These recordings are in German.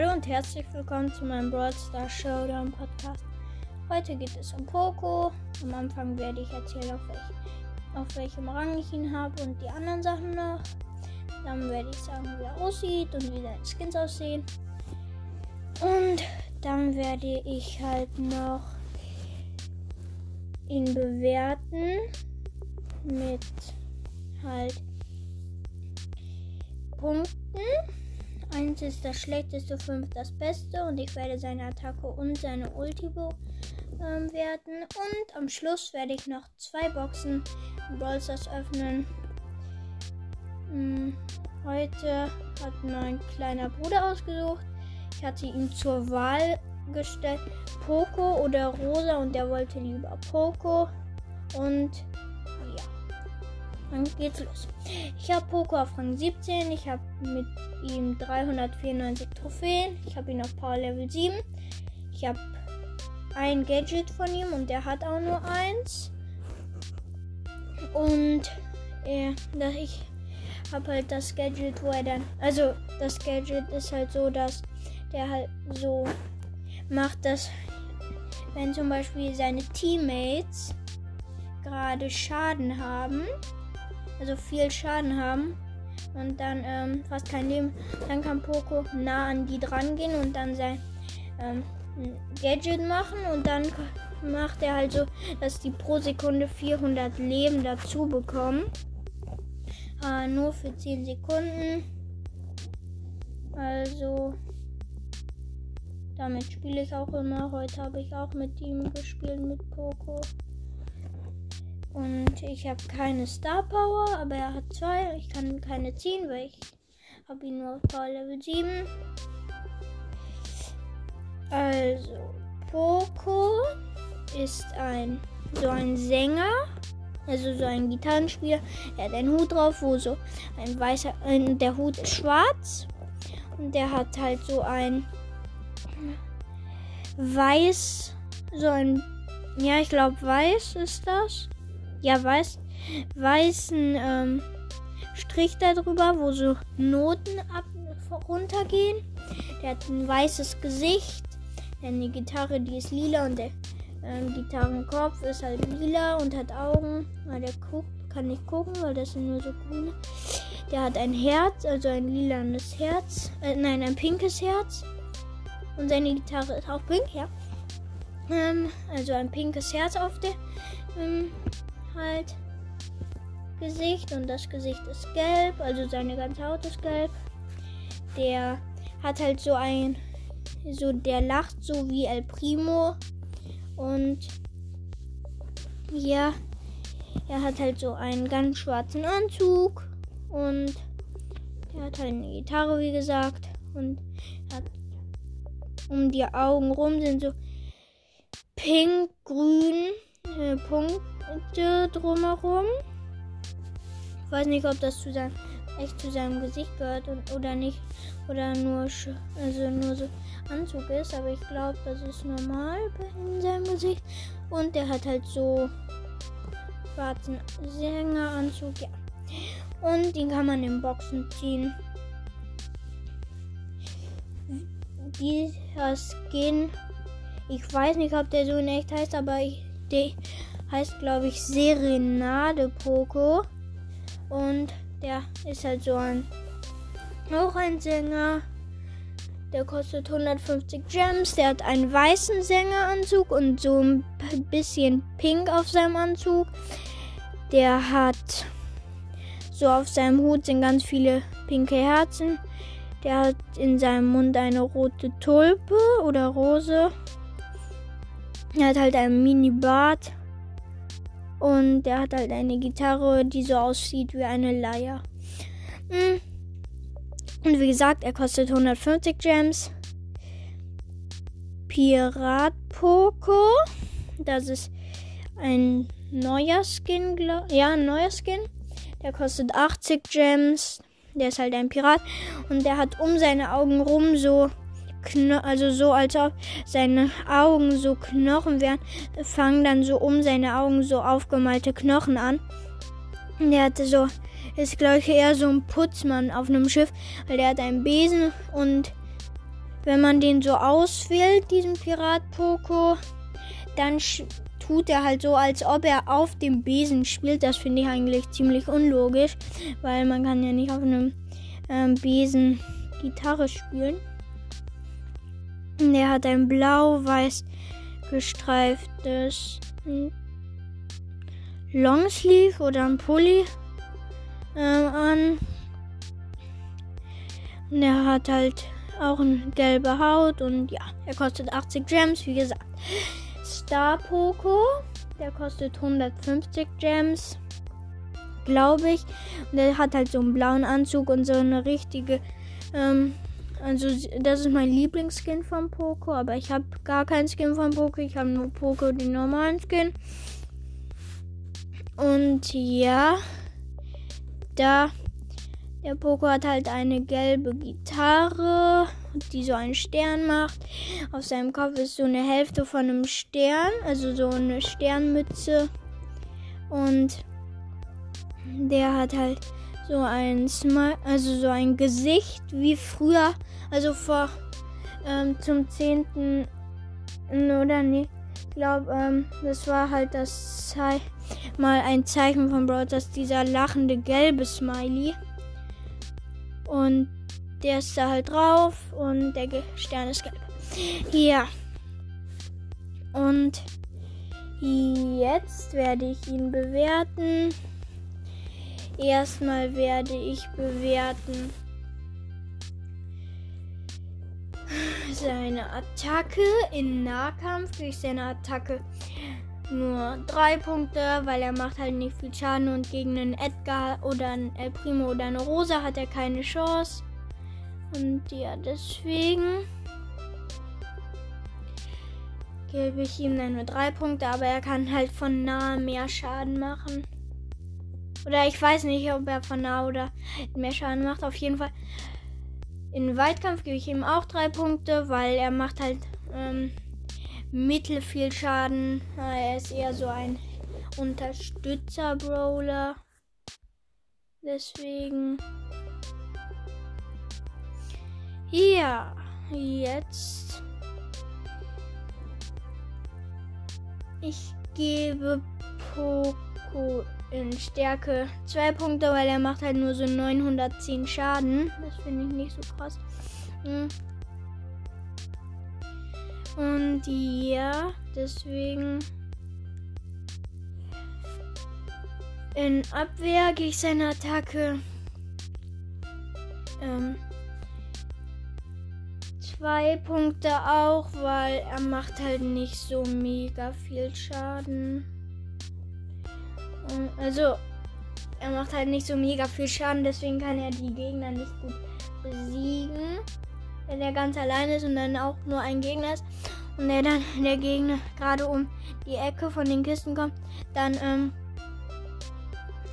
Hallo und herzlich willkommen zu meinem Brawl Star Showdown Podcast. Heute geht es um Poco. Am Anfang werde ich erzählen, auf, welch, auf welchem Rang ich ihn habe und die anderen Sachen noch. Dann werde ich sagen, wie er aussieht und wie seine Skins aussehen. Und dann werde ich halt noch ihn bewerten mit halt Punkten. 1 ist das schlechteste, 5 das beste und ich werde seine Attacke und seine Ulti ähm. Und am Schluss werde ich noch zwei Boxen Brawlstars öffnen. Hm, heute hat mein kleiner Bruder ausgesucht. Ich hatte ihm zur Wahl gestellt Poco oder Rosa und der wollte lieber Poco. Und dann geht's los. Ich habe Poco auf Rang 17. Ich habe mit ihm 394 Trophäen. Ich habe ihn auf Power Level 7. Ich habe ein Gadget von ihm und der hat auch nur eins. Und äh, ich habe halt das Gadget, wo er dann. Also, das Gadget ist halt so, dass der halt so macht, dass wenn zum Beispiel seine Teammates gerade Schaden haben, also viel Schaden haben und dann ähm, fast kein Leben, dann kann Poco nah an die dran gehen und dann sein ähm, Gadget machen und dann macht er halt so, dass die pro Sekunde 400 Leben dazu bekommen. Äh, nur für 10 Sekunden. Also damit spiele ich auch immer. Heute habe ich auch mit ihm gespielt, mit Poco. Und ich habe keine Star Power, aber er hat zwei. Ich kann keine ziehen, weil ich habe ihn nur auf Power Level 7. Also, Poco ist ein so ein Sänger, also so ein Gitarrenspieler. Er hat einen Hut drauf, wo so ein weißer, äh, der Hut ist schwarz und der hat halt so ein weiß, so ein, ja, ich glaube weiß ist das ja, weiß, weißen ähm, Strich darüber, wo so Noten ab, runtergehen. Der hat ein weißes Gesicht. Denn die Gitarre, die ist lila und der ähm, Gitarrenkopf ist halt lila und hat Augen. Weil der guckt, kann nicht gucken, weil das sind nur so grüne. Der hat ein Herz, also ein lilanes Herz. Äh, nein, ein pinkes Herz. Und seine Gitarre ist auch pink, ja. Ähm, also ein pinkes Herz auf der ähm, halt Gesicht und das Gesicht ist gelb, also seine ganze Haut ist gelb. Der hat halt so ein, so der lacht so wie El Primo und ja, er hat halt so einen ganz schwarzen Anzug und er hat halt eine Gitarre, wie gesagt, und hat um die Augen rum sind so pink, grün äh, Punkte drumherum. Ich weiß nicht, ob das zu seinem, echt zu seinem Gesicht gehört und, oder nicht. Oder nur, also nur so Anzug ist. Aber ich glaube, das ist normal in seinem Gesicht. Und der hat halt so schwarzen Sängeranzug. Ja. Und den kann man in Boxen ziehen. Dieser Skin, ich weiß nicht, ob der so in echt heißt, aber ich, der, heißt, glaube ich, Serenade Poco. Und der ist halt so ein auch ein Sänger. Der kostet 150 Gems. Der hat einen weißen Sängeranzug und so ein bisschen pink auf seinem Anzug. Der hat so auf seinem Hut sind ganz viele pinke Herzen. Der hat in seinem Mund eine rote Tulpe oder Rose. Er hat halt einen Mini-Bart. Und der hat halt eine Gitarre, die so aussieht wie eine Leier. Hm. Und wie gesagt, er kostet 150 Gems. Pirat Poco. Das ist ein neuer Skin, ja, ein neuer Skin. Der kostet 80 Gems. Der ist halt ein Pirat. Und der hat um seine Augen rum so Kno also so, als ob seine Augen so Knochen wären, fangen dann so um seine Augen so aufgemalte Knochen an. Der hatte so, ist glaube ich eher so ein Putzmann auf einem Schiff, weil der hat einen Besen und wenn man den so auswählt, diesen Pirat Poco, dann tut er halt so, als ob er auf dem Besen spielt. Das finde ich eigentlich ziemlich unlogisch, weil man kann ja nicht auf einem ähm, Besen Gitarre spielen. Der hat ein blau-weiß gestreiftes hm, Longsleeve oder ein Pulli ähm, an. Und er hat halt auch eine gelbe Haut und ja, er kostet 80 Gems, wie gesagt. Star Poco, der kostet 150 Gems, glaube ich. Und der hat halt so einen blauen Anzug und so eine richtige ähm, also das ist mein Lieblingsskin von Poco, aber ich habe gar keinen Skin von Poco. Ich habe nur Poco den normalen Skin. Und ja, da der Poco hat halt eine gelbe Gitarre, die so einen Stern macht. Auf seinem Kopf ist so eine Hälfte von einem Stern, also so eine Sternmütze. Und der hat halt so ein Smile, also so ein Gesicht wie früher, also vor ähm, zum 10. oder nee, ich glaube, ähm, das war halt das Ze mal ein Zeichen von Brawl, dieser lachende gelbe Smiley. Und der ist da halt drauf und der Stern ist gelb. Ja. Und jetzt werde ich ihn bewerten. Erstmal werde ich bewerten seine Attacke in Nahkampf durch seine Attacke nur drei Punkte, weil er macht halt nicht viel Schaden und gegen einen Edgar oder einen El Primo oder eine Rosa hat er keine Chance. Und ja, deswegen gebe ich ihm dann nur drei Punkte, aber er kann halt von nah mehr Schaden machen. Oder ich weiß nicht, ob er von nah oder mehr Schaden macht. Auf jeden Fall. In Weitkampf gebe ich ihm auch drei Punkte, weil er macht halt ähm, mittel viel Schaden. Er ist eher so ein Unterstützer-Brawler. Deswegen. Ja, jetzt. Ich gebe Poco in Stärke zwei Punkte, weil er macht halt nur so 910 Schaden. Das finde ich nicht so krass. Hm. Und ja, deswegen. In Abwehr gehe ich seine Attacke. Ähm, zwei Punkte auch, weil er macht halt nicht so mega viel Schaden. Also, er macht halt nicht so mega viel Schaden, deswegen kann er die Gegner nicht gut besiegen. Wenn er ganz allein ist und dann auch nur ein Gegner ist und der dann der Gegner gerade um die Ecke von den Kisten kommt, dann ähm,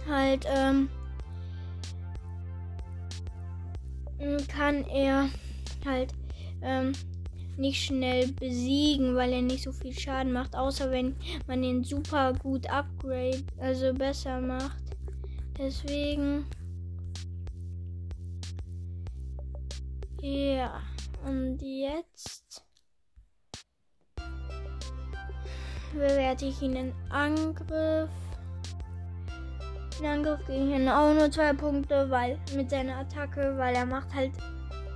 halt ähm, kann er halt ähm, nicht schnell besiegen, weil er nicht so viel Schaden macht, außer wenn man ihn super gut upgrade, also besser macht. Deswegen. Ja, und jetzt bewerte ich ihn in Angriff. In Angriff gegen ihn auch nur zwei Punkte, weil mit seiner Attacke, weil er macht halt,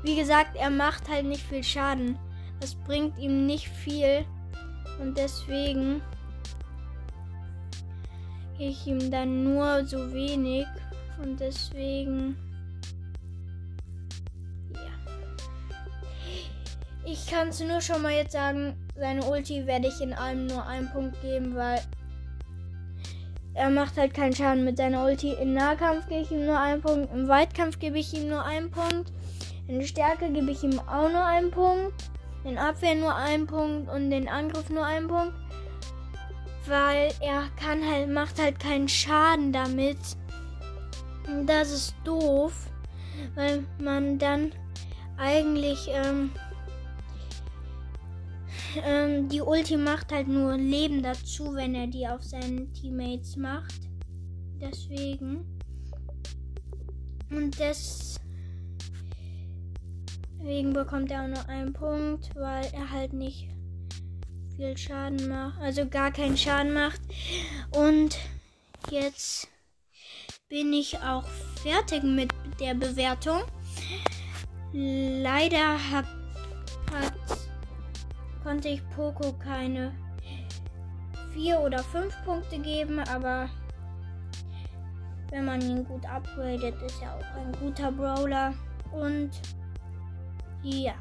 wie gesagt, er macht halt nicht viel Schaden. Das bringt ihm nicht viel. Und deswegen gehe ich ihm dann nur so wenig. Und deswegen. Ja. Ich kann es nur schon mal jetzt sagen, seine Ulti werde ich in allem nur einen Punkt geben, weil er macht halt keinen Schaden mit seiner Ulti. In Nahkampf gebe ich ihm nur einen Punkt. Im Weitkampf gebe ich ihm nur einen Punkt. In Stärke gebe ich ihm auch nur einen Punkt in Abwehr nur einen Punkt und den Angriff nur einen Punkt. Weil er kann halt, macht halt keinen Schaden damit. Das ist doof. Weil man dann eigentlich ähm, ähm, die Ulti macht halt nur Leben dazu, wenn er die auf seinen Teammates macht. Deswegen. Und das Deswegen bekommt er auch nur einen Punkt, weil er halt nicht viel Schaden macht. Also gar keinen Schaden macht. Und jetzt bin ich auch fertig mit der Bewertung. Leider hat, hat, konnte ich Poco keine vier oder fünf Punkte geben, aber wenn man ihn gut upgradet, ist er auch ein guter Brawler. Und ja.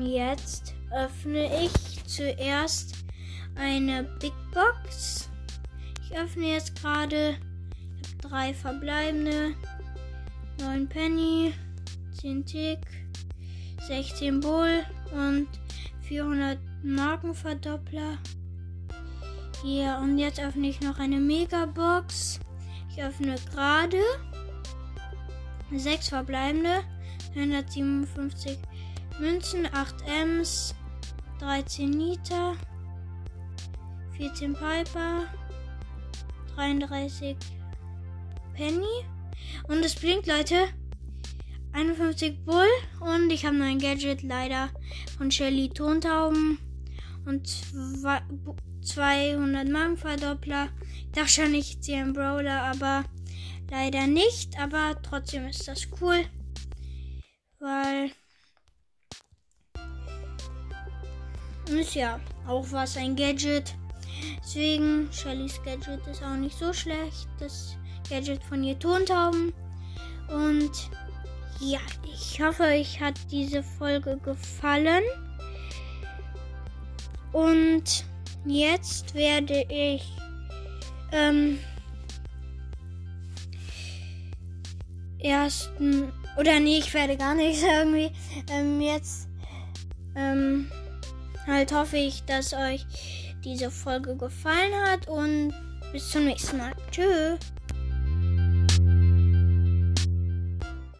Jetzt öffne ich zuerst eine Big Box. Ich öffne jetzt gerade drei verbleibende, 9 Penny, 10 Tick, 16 Bull und 400 Markenverdoppler. Hier, und jetzt öffne ich noch eine Megabox. Ich öffne gerade sechs verbleibende, 157 Münzen, 8 Ms, 13 Nita, 14 Piper, 33 Penny. Und es blinkt, Leute. 51 Bull. Und ich habe noch ein Gadget leider von Shelly Tontauben. Und 200 Magenverdoppler. Ich dachte schon, ich ziehe einen Brawler, aber leider nicht. Aber trotzdem ist das cool. Weil. Ist ja auch was ein Gadget. Deswegen, Shellys Gadget ist auch nicht so schlecht. Das Gadget von ihr Tontauben. Und ja, ich hoffe, euch hat diese Folge gefallen. Und jetzt werde ich ähm, ersten oder nee, ich werde gar nichts irgendwie ähm, jetzt ähm, halt hoffe ich, dass euch diese Folge gefallen hat und bis zum nächsten Mal. Tschüss.